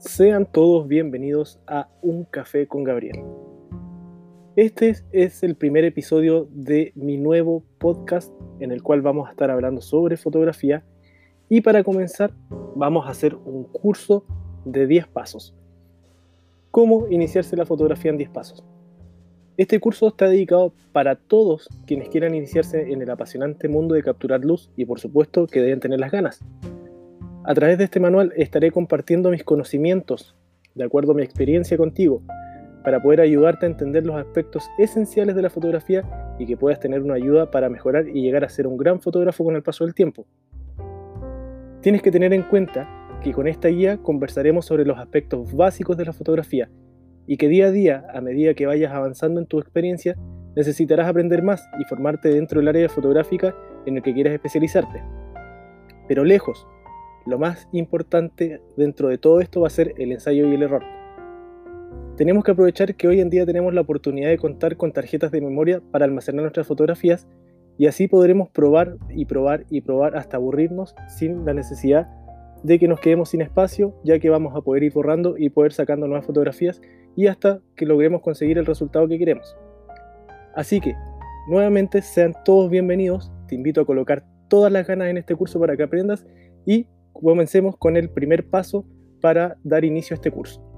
Sean todos bienvenidos a Un Café con Gabriel. Este es el primer episodio de mi nuevo podcast en el cual vamos a estar hablando sobre fotografía y para comenzar vamos a hacer un curso de 10 pasos. ¿Cómo iniciarse la fotografía en 10 pasos? Este curso está dedicado para todos quienes quieran iniciarse en el apasionante mundo de capturar luz y por supuesto que deben tener las ganas. A través de este manual estaré compartiendo mis conocimientos, de acuerdo a mi experiencia contigo, para poder ayudarte a entender los aspectos esenciales de la fotografía y que puedas tener una ayuda para mejorar y llegar a ser un gran fotógrafo con el paso del tiempo. Tienes que tener en cuenta que con esta guía conversaremos sobre los aspectos básicos de la fotografía y que día a día, a medida que vayas avanzando en tu experiencia, necesitarás aprender más y formarte dentro del área fotográfica en el que quieras especializarte. Pero lejos lo más importante dentro de todo esto va a ser el ensayo y el error. Tenemos que aprovechar que hoy en día tenemos la oportunidad de contar con tarjetas de memoria para almacenar nuestras fotografías y así podremos probar y probar y probar hasta aburrirnos sin la necesidad de que nos quedemos sin espacio, ya que vamos a poder ir borrando y poder sacando nuevas fotografías y hasta que logremos conseguir el resultado que queremos. Así que, nuevamente, sean todos bienvenidos, te invito a colocar todas las ganas en este curso para que aprendas y comencemos con el primer paso para dar inicio a este curso.